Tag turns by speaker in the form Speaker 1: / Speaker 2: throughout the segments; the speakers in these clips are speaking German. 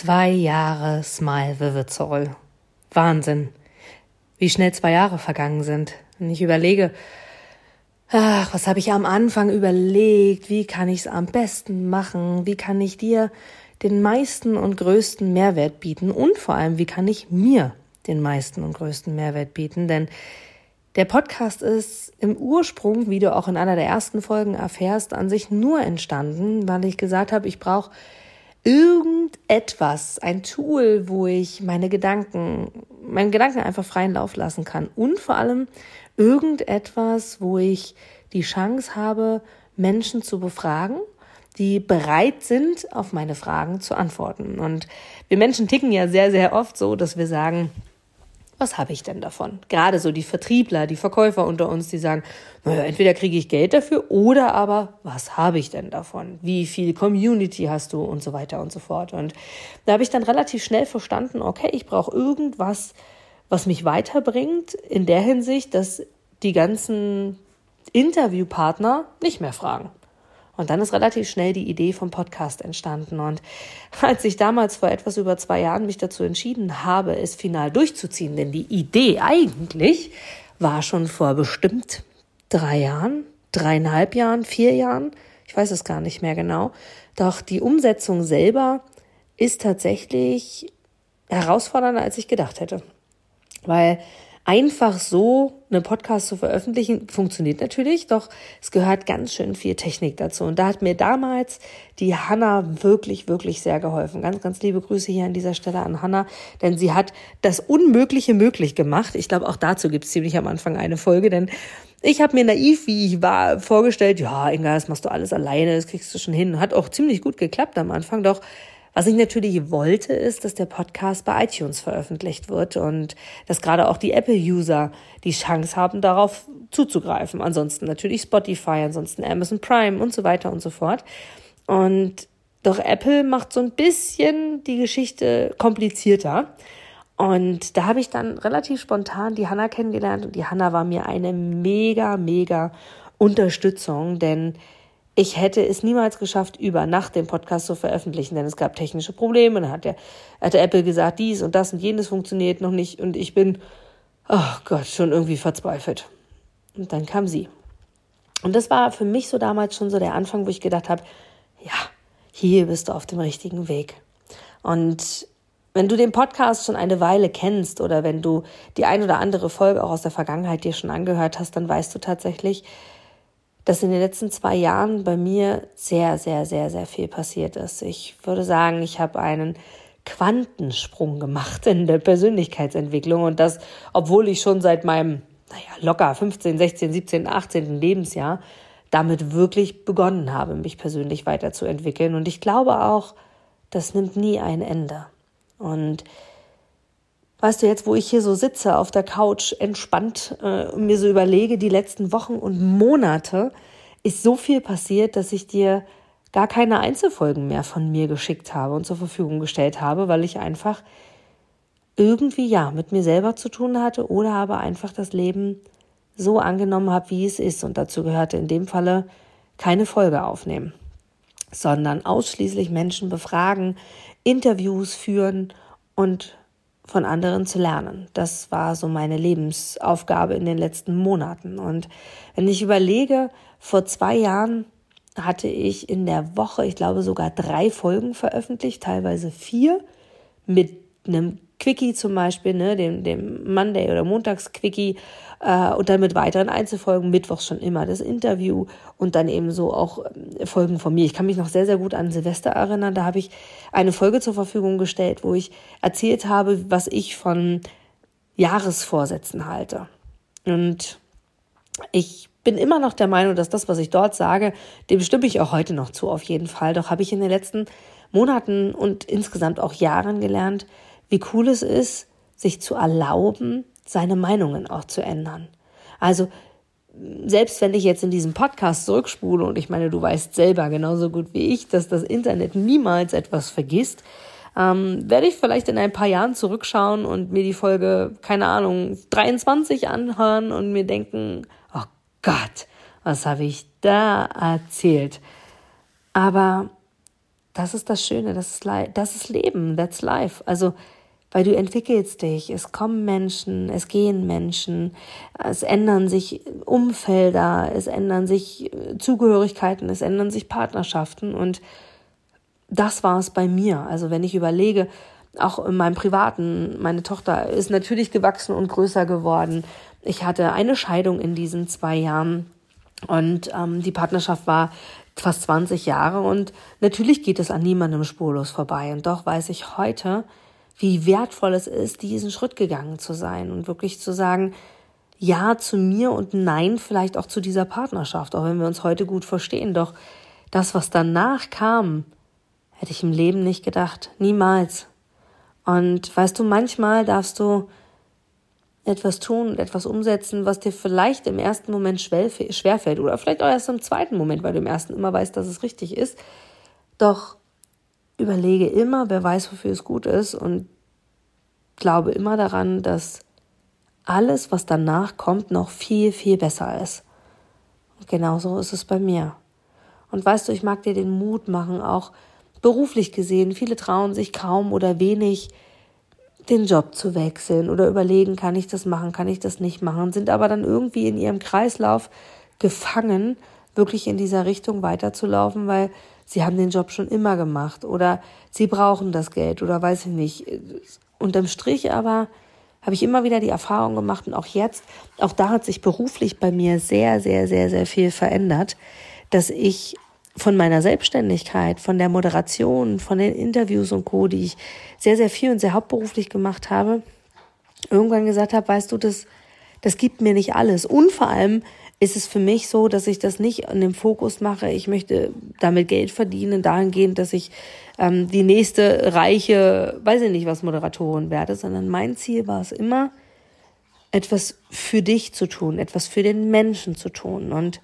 Speaker 1: Zwei Jahre Smile Vivid Soul. Wahnsinn. Wie schnell zwei Jahre vergangen sind. Und ich überlege, ach, was habe ich am Anfang überlegt? Wie kann ich es am besten machen? Wie kann ich dir den meisten und größten Mehrwert bieten? Und vor allem, wie kann ich mir den meisten und größten Mehrwert bieten? Denn der Podcast ist im Ursprung, wie du auch in einer der ersten Folgen erfährst, an sich nur entstanden, weil ich gesagt habe, ich brauche irgendetwas, ein Tool, wo ich meine Gedanken, meinen Gedanken einfach freien Lauf lassen kann und vor allem irgendetwas, wo ich die Chance habe, Menschen zu befragen, die bereit sind, auf meine Fragen zu antworten. Und wir Menschen ticken ja sehr, sehr oft so, dass wir sagen, was habe ich denn davon? Gerade so die Vertriebler, die Verkäufer unter uns, die sagen, naja, entweder kriege ich Geld dafür oder aber, was habe ich denn davon? Wie viel Community hast du und so weiter und so fort. Und da habe ich dann relativ schnell verstanden, okay, ich brauche irgendwas, was mich weiterbringt in der Hinsicht, dass die ganzen Interviewpartner nicht mehr fragen. Und dann ist relativ schnell die Idee vom Podcast entstanden. Und als ich damals vor etwas über zwei Jahren mich dazu entschieden habe, es final durchzuziehen, denn die Idee eigentlich war schon vor bestimmt drei Jahren, dreieinhalb Jahren, vier Jahren, ich weiß es gar nicht mehr genau. Doch die Umsetzung selber ist tatsächlich herausfordernder, als ich gedacht hätte. Weil einfach so einen Podcast zu veröffentlichen, funktioniert natürlich, doch es gehört ganz schön viel Technik dazu. Und da hat mir damals die Hanna wirklich, wirklich sehr geholfen. Ganz, ganz liebe Grüße hier an dieser Stelle an Hanna, denn sie hat das Unmögliche möglich gemacht. Ich glaube, auch dazu gibt es ziemlich am Anfang eine Folge, denn ich habe mir naiv, wie ich war, vorgestellt, ja, Inga, das machst du alles alleine, das kriegst du schon hin. Hat auch ziemlich gut geklappt am Anfang, doch was ich natürlich wollte, ist, dass der Podcast bei iTunes veröffentlicht wird und dass gerade auch die Apple-User die Chance haben, darauf zuzugreifen. Ansonsten natürlich Spotify, ansonsten Amazon Prime und so weiter und so fort. Und doch Apple macht so ein bisschen die Geschichte komplizierter. Und da habe ich dann relativ spontan die Hanna kennengelernt und die Hanna war mir eine mega, mega Unterstützung, denn ich hätte es niemals geschafft, über Nacht den Podcast zu veröffentlichen, denn es gab technische Probleme. Dann hat der, hat der Apple gesagt, dies und das und jenes funktioniert noch nicht und ich bin, oh Gott, schon irgendwie verzweifelt. Und dann kam sie. Und das war für mich so damals schon so der Anfang, wo ich gedacht habe, ja, hier bist du auf dem richtigen Weg. Und wenn du den Podcast schon eine Weile kennst oder wenn du die ein oder andere Folge auch aus der Vergangenheit dir schon angehört hast, dann weißt du tatsächlich, dass in den letzten zwei Jahren bei mir sehr, sehr, sehr, sehr viel passiert ist. Ich würde sagen, ich habe einen Quantensprung gemacht in der Persönlichkeitsentwicklung und das, obwohl ich schon seit meinem, naja, locker 15, 16, 17, 18. Lebensjahr damit wirklich begonnen habe, mich persönlich weiterzuentwickeln. Und ich glaube auch, das nimmt nie ein Ende. Und Weißt du, jetzt, wo ich hier so sitze auf der Couch, entspannt äh, und mir so überlege, die letzten Wochen und Monate ist so viel passiert, dass ich dir gar keine Einzelfolgen mehr von mir geschickt habe und zur Verfügung gestellt habe, weil ich einfach irgendwie ja mit mir selber zu tun hatte oder aber einfach das Leben so angenommen habe, wie es ist. Und dazu gehörte in dem Falle keine Folge aufnehmen, sondern ausschließlich Menschen befragen, Interviews führen und von anderen zu lernen. Das war so meine Lebensaufgabe in den letzten Monaten. Und wenn ich überlege, vor zwei Jahren hatte ich in der Woche, ich glaube sogar drei Folgen veröffentlicht, teilweise vier, mit einem Quickie zum Beispiel, ne, dem, dem Monday- oder Montags-Quickie äh, und dann mit weiteren Einzelfolgen, mittwochs schon immer das Interview und dann eben so auch äh, Folgen von mir. Ich kann mich noch sehr, sehr gut an Silvester erinnern. Da habe ich eine Folge zur Verfügung gestellt, wo ich erzählt habe, was ich von Jahresvorsätzen halte. Und ich bin immer noch der Meinung, dass das, was ich dort sage, dem stimme ich auch heute noch zu, auf jeden Fall. Doch habe ich in den letzten Monaten und insgesamt auch Jahren gelernt, wie cool es ist, sich zu erlauben, seine Meinungen auch zu ändern. Also selbst wenn ich jetzt in diesem Podcast zurückspule und ich meine, du weißt selber genauso gut wie ich, dass das Internet niemals etwas vergisst, ähm, werde ich vielleicht in ein paar Jahren zurückschauen und mir die Folge, keine Ahnung, 23 anhören und mir denken, oh Gott, was habe ich da erzählt? Aber das ist das Schöne, das ist, das ist Leben, that's life. Also, weil du entwickelst dich, es kommen Menschen, es gehen Menschen, es ändern sich Umfelder, es ändern sich äh, Zugehörigkeiten, es ändern sich Partnerschaften und das war es bei mir. Also wenn ich überlege, auch in meinem Privaten, meine Tochter ist natürlich gewachsen und größer geworden. Ich hatte eine Scheidung in diesen zwei Jahren und ähm, die Partnerschaft war fast 20 Jahre und natürlich geht es an niemandem spurlos vorbei. Und doch weiß ich heute, wie wertvoll es ist, diesen Schritt gegangen zu sein und wirklich zu sagen, ja zu mir und nein vielleicht auch zu dieser Partnerschaft, auch wenn wir uns heute gut verstehen. Doch das, was danach kam, hätte ich im Leben nicht gedacht. Niemals. Und weißt du, manchmal darfst du etwas tun und etwas umsetzen, was dir vielleicht im ersten Moment schwerfällt oder vielleicht auch erst im zweiten Moment, weil du im ersten immer weißt, dass es richtig ist. Doch überlege immer, wer weiß, wofür es gut ist und glaube immer daran, dass alles, was danach kommt, noch viel, viel besser ist. Und genauso ist es bei mir. Und weißt du, ich mag dir den Mut machen, auch beruflich gesehen. Viele trauen sich kaum oder wenig, den Job zu wechseln oder überlegen, kann ich das machen, kann ich das nicht machen, sind aber dann irgendwie in ihrem Kreislauf gefangen, wirklich in dieser Richtung weiterzulaufen, weil sie haben den Job schon immer gemacht oder sie brauchen das Geld oder weiß ich nicht. Unterm Strich aber habe ich immer wieder die Erfahrung gemacht und auch jetzt, auch da hat sich beruflich bei mir sehr, sehr, sehr, sehr viel verändert, dass ich von meiner Selbstständigkeit, von der Moderation, von den Interviews und Co., die ich sehr, sehr viel und sehr hauptberuflich gemacht habe, irgendwann gesagt habe, weißt du, das, das gibt mir nicht alles. Und vor allem ist es für mich so, dass ich das nicht in dem Fokus mache. Ich möchte damit Geld verdienen, dahingehend, dass ich ähm, die nächste reiche, weiß ich nicht was, Moderatorin werde, sondern mein Ziel war es immer, etwas für dich zu tun, etwas für den Menschen zu tun. Und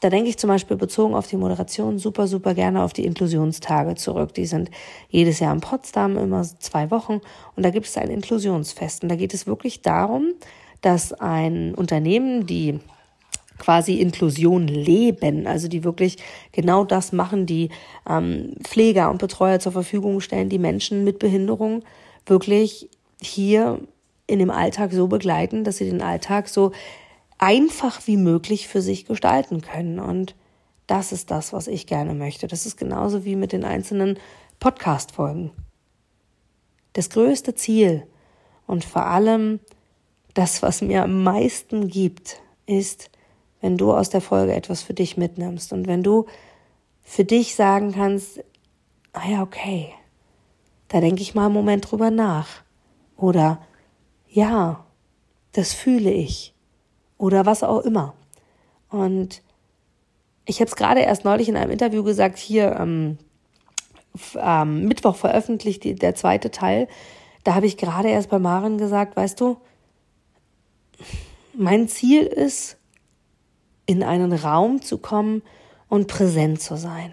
Speaker 1: da denke ich zum Beispiel bezogen auf die Moderation super, super gerne auf die Inklusionstage zurück. Die sind jedes Jahr in Potsdam, immer zwei Wochen. Und da gibt es ein Inklusionsfest. Und da geht es wirklich darum, dass ein Unternehmen, die quasi Inklusion leben, also die wirklich genau das machen, die ähm, Pfleger und Betreuer zur Verfügung stellen, die Menschen mit Behinderung wirklich hier in dem Alltag so begleiten, dass sie den Alltag so einfach wie möglich für sich gestalten können. Und das ist das, was ich gerne möchte. Das ist genauso wie mit den einzelnen Podcast-Folgen. Das größte Ziel und vor allem das, was mir am meisten gibt, ist, wenn du aus der Folge etwas für dich mitnimmst und wenn du für dich sagen kannst, ah ja, okay, da denke ich mal einen Moment drüber nach. Oder ja, das fühle ich. Oder was auch immer. Und ich habe es gerade erst neulich in einem Interview gesagt, hier ähm, ähm, Mittwoch veröffentlicht die, der zweite Teil. Da habe ich gerade erst bei Maren gesagt, weißt du, mein Ziel ist, in einen Raum zu kommen und präsent zu sein.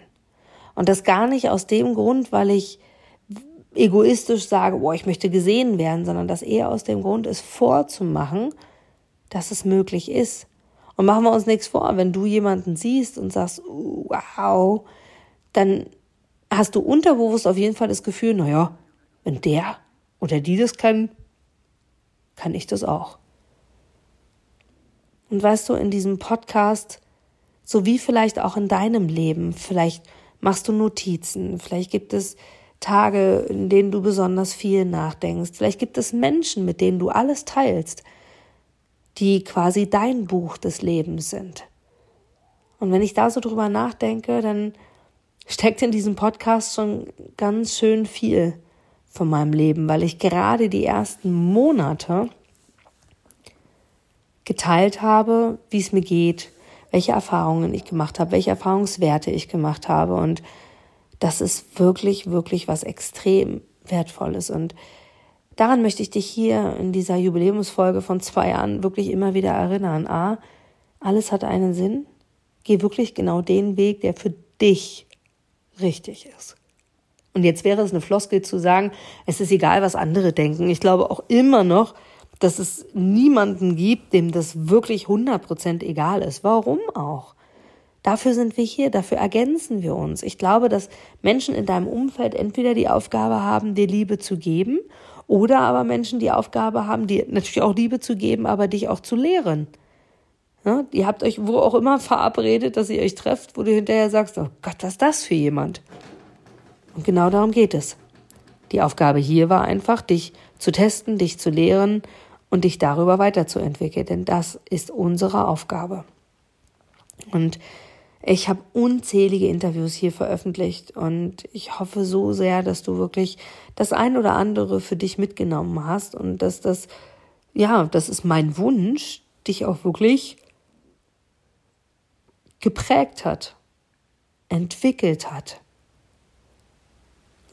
Speaker 1: Und das gar nicht aus dem Grund, weil ich egoistisch sage, boah, ich möchte gesehen werden, sondern das eher aus dem Grund ist vorzumachen, dass es möglich ist. Und machen wir uns nichts vor, wenn du jemanden siehst und sagst, wow, dann hast du unterbewusst auf jeden Fall das Gefühl, naja, wenn der oder die das kann, kann ich das auch. Und weißt du, in diesem Podcast, so wie vielleicht auch in deinem Leben, vielleicht machst du Notizen, vielleicht gibt es Tage, in denen du besonders viel nachdenkst, vielleicht gibt es Menschen, mit denen du alles teilst, die quasi dein Buch des Lebens sind. Und wenn ich da so drüber nachdenke, dann steckt in diesem Podcast schon ganz schön viel von meinem Leben, weil ich gerade die ersten Monate geteilt habe, wie es mir geht, welche Erfahrungen ich gemacht habe, welche Erfahrungswerte ich gemacht habe. Und das ist wirklich, wirklich was extrem Wertvolles. Und daran möchte ich dich hier in dieser Jubiläumsfolge von zwei Jahren wirklich immer wieder erinnern. A, alles hat einen Sinn. Geh wirklich genau den Weg, der für dich richtig ist. Und jetzt wäre es eine Floskel zu sagen, es ist egal, was andere denken. Ich glaube auch immer noch, dass es niemanden gibt, dem das wirklich 100% egal ist. Warum auch? Dafür sind wir hier, dafür ergänzen wir uns. Ich glaube, dass Menschen in deinem Umfeld entweder die Aufgabe haben, dir Liebe zu geben, oder aber Menschen die Aufgabe haben, dir natürlich auch Liebe zu geben, aber dich auch zu lehren. Ja, ihr habt euch wo auch immer verabredet, dass ihr euch trefft, wo du hinterher sagst, oh Gott, was ist das für jemand? Und genau darum geht es. Die Aufgabe hier war einfach, dich zu testen, dich zu lehren und dich darüber weiterzuentwickeln, denn das ist unsere Aufgabe. Und ich habe unzählige Interviews hier veröffentlicht und ich hoffe so sehr, dass du wirklich das ein oder andere für dich mitgenommen hast und dass das, ja, das ist mein Wunsch, dich auch wirklich geprägt hat, entwickelt hat.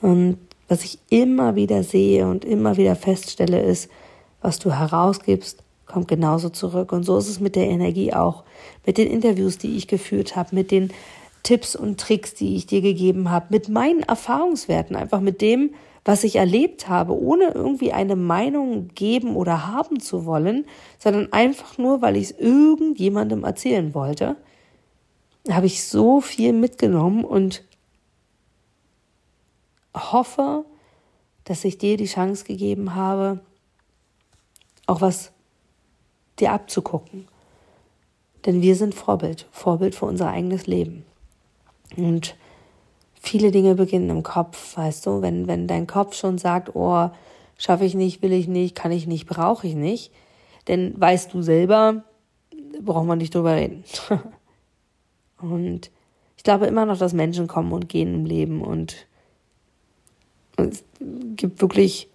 Speaker 1: Und was ich immer wieder sehe und immer wieder feststelle, ist, was du herausgibst, kommt genauso zurück. Und so ist es mit der Energie auch, mit den Interviews, die ich geführt habe, mit den Tipps und Tricks, die ich dir gegeben habe, mit meinen Erfahrungswerten, einfach mit dem, was ich erlebt habe, ohne irgendwie eine Meinung geben oder haben zu wollen, sondern einfach nur, weil ich es irgendjemandem erzählen wollte, habe ich so viel mitgenommen und hoffe, dass ich dir die Chance gegeben habe, auch was dir abzugucken. Denn wir sind Vorbild, Vorbild für unser eigenes Leben. Und viele Dinge beginnen im Kopf, weißt du, wenn, wenn dein Kopf schon sagt, oh, schaffe ich nicht, will ich nicht, kann ich nicht, brauche ich nicht, denn weißt du selber, braucht man nicht drüber reden. und ich glaube immer noch, dass Menschen kommen und gehen im Leben und es gibt wirklich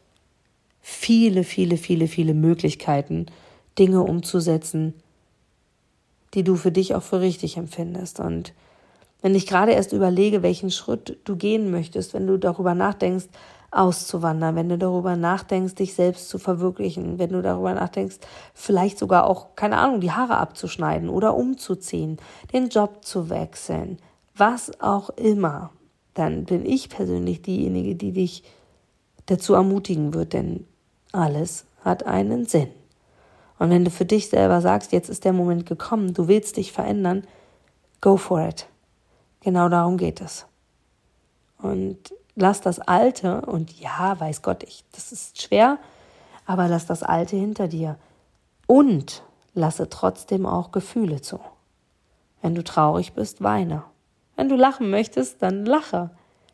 Speaker 1: viele, viele, viele, viele Möglichkeiten, Dinge umzusetzen, die du für dich auch für richtig empfindest. Und wenn ich gerade erst überlege, welchen Schritt du gehen möchtest, wenn du darüber nachdenkst, auszuwandern, wenn du darüber nachdenkst, dich selbst zu verwirklichen, wenn du darüber nachdenkst, vielleicht sogar auch, keine Ahnung, die Haare abzuschneiden oder umzuziehen, den Job zu wechseln, was auch immer, dann bin ich persönlich diejenige, die dich dazu ermutigen wird, denn alles hat einen Sinn. Und wenn du für dich selber sagst, jetzt ist der Moment gekommen, du willst dich verändern, go for it. Genau darum geht es. Und lass das Alte, und ja, weiß Gott, ich, das ist schwer, aber lass das Alte hinter dir. Und lasse trotzdem auch Gefühle zu. Wenn du traurig bist, weine. Wenn du lachen möchtest, dann lache.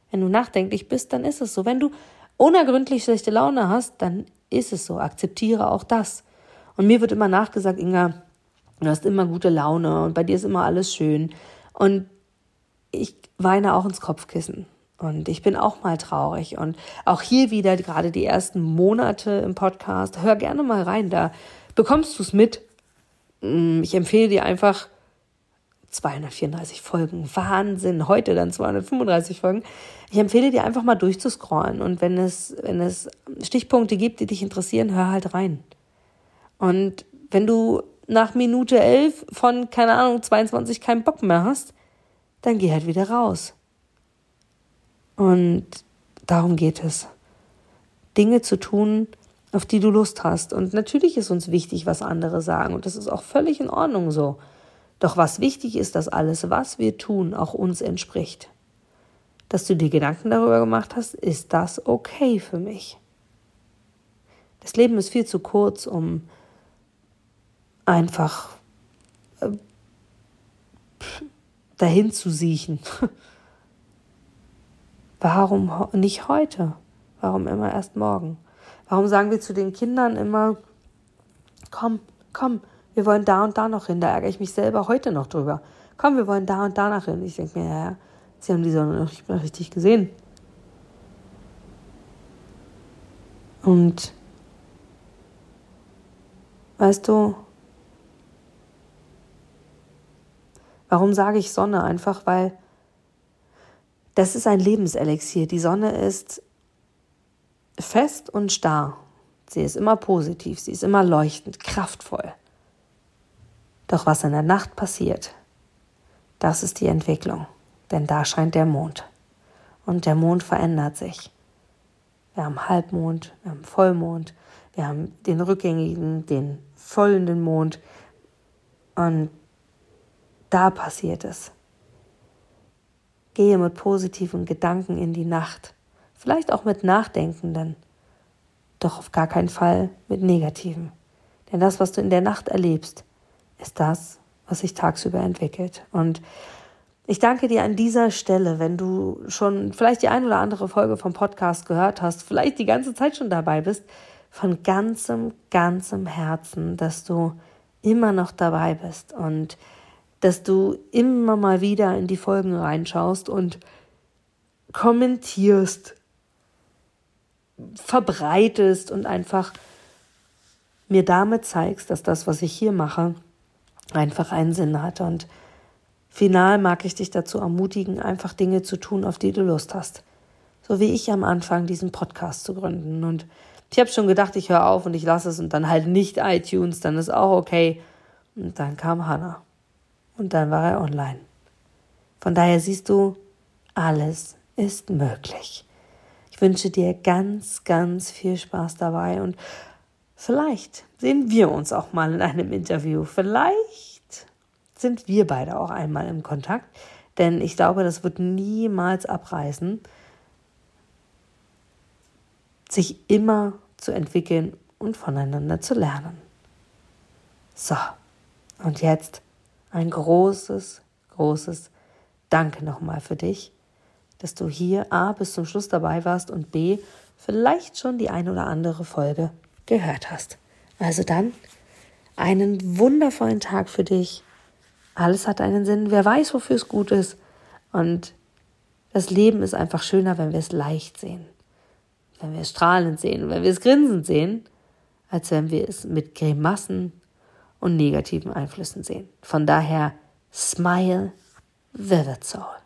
Speaker 1: Wenn du nachdenklich bist, dann ist es so. Wenn du unergründlich schlechte Laune hast, dann ist es so. Akzeptiere auch das. Und mir wird immer nachgesagt, Inga, du hast immer gute Laune und bei dir ist immer alles schön. Und ich weine auch ins Kopfkissen. Und ich bin auch mal traurig. Und auch hier wieder gerade die ersten Monate im Podcast. Hör gerne mal rein, da bekommst du es mit. Mm, ich empfehle dir einfach 234 Folgen. Wahnsinn. Heute dann 235 Folgen. Ich empfehle dir einfach mal durchzuscrollen. Und wenn es, wenn es Stichpunkte gibt, die dich interessieren, hör halt rein. Und wenn du nach Minute 11 von, keine Ahnung, 22 keinen Bock mehr hast, dann geh halt wieder raus. Und darum geht es. Dinge zu tun, auf die du Lust hast. Und natürlich ist uns wichtig, was andere sagen. Und das ist auch völlig in Ordnung so. Doch was wichtig ist, dass alles, was wir tun, auch uns entspricht. Dass du dir Gedanken darüber gemacht hast, ist das okay für mich? Das Leben ist viel zu kurz, um einfach äh, dahin zu siechen. Warum nicht heute? Warum immer erst morgen? Warum sagen wir zu den Kindern immer, komm, komm, wir wollen da und da noch hin. Da ärgere ich mich selber heute noch drüber. Komm, wir wollen da und da noch hin. Ich denke mir, ja, sie haben die Sonne noch nicht mal richtig gesehen. Und weißt du, Warum sage ich Sonne? Einfach weil das ist ein Lebenselixier. Die Sonne ist fest und starr. Sie ist immer positiv, sie ist immer leuchtend, kraftvoll. Doch was in der Nacht passiert, das ist die Entwicklung. Denn da scheint der Mond. Und der Mond verändert sich. Wir haben Halbmond, wir haben Vollmond, wir haben den rückgängigen, den füllenden Mond. Und da passiert es. Gehe mit positiven Gedanken in die Nacht. Vielleicht auch mit nachdenkenden. Doch auf gar keinen Fall mit negativen. Denn das, was du in der Nacht erlebst, ist das, was sich tagsüber entwickelt. Und ich danke dir an dieser Stelle, wenn du schon vielleicht die ein oder andere Folge vom Podcast gehört hast, vielleicht die ganze Zeit schon dabei bist, von ganzem, ganzem Herzen, dass du immer noch dabei bist und dass du immer mal wieder in die Folgen reinschaust und kommentierst, verbreitest und einfach mir damit zeigst, dass das, was ich hier mache, einfach einen Sinn hat. Und Final mag ich dich dazu ermutigen, einfach Dinge zu tun, auf die du Lust hast. So wie ich am Anfang diesen Podcast zu gründen. Und ich habe schon gedacht, ich höre auf und ich lasse es und dann halt nicht iTunes, dann ist auch okay. Und dann kam Hannah. Und dann war er online. Von daher siehst du, alles ist möglich. Ich wünsche dir ganz, ganz viel Spaß dabei und vielleicht sehen wir uns auch mal in einem Interview. Vielleicht sind wir beide auch einmal im Kontakt. Denn ich glaube, das wird niemals abreißen, sich immer zu entwickeln und voneinander zu lernen. So, und jetzt ein großes, großes Danke nochmal für dich, dass du hier A bis zum Schluss dabei warst und B vielleicht schon die ein oder andere Folge gehört hast. Also dann einen wundervollen Tag für dich alles hat einen Sinn. Wer weiß, wofür es gut ist. Und das Leben ist einfach schöner, wenn wir es leicht sehen. Wenn wir es strahlend sehen, wenn wir es grinsend sehen, als wenn wir es mit Grimassen und negativen Einflüssen sehen. Von daher, smile, vivid soul.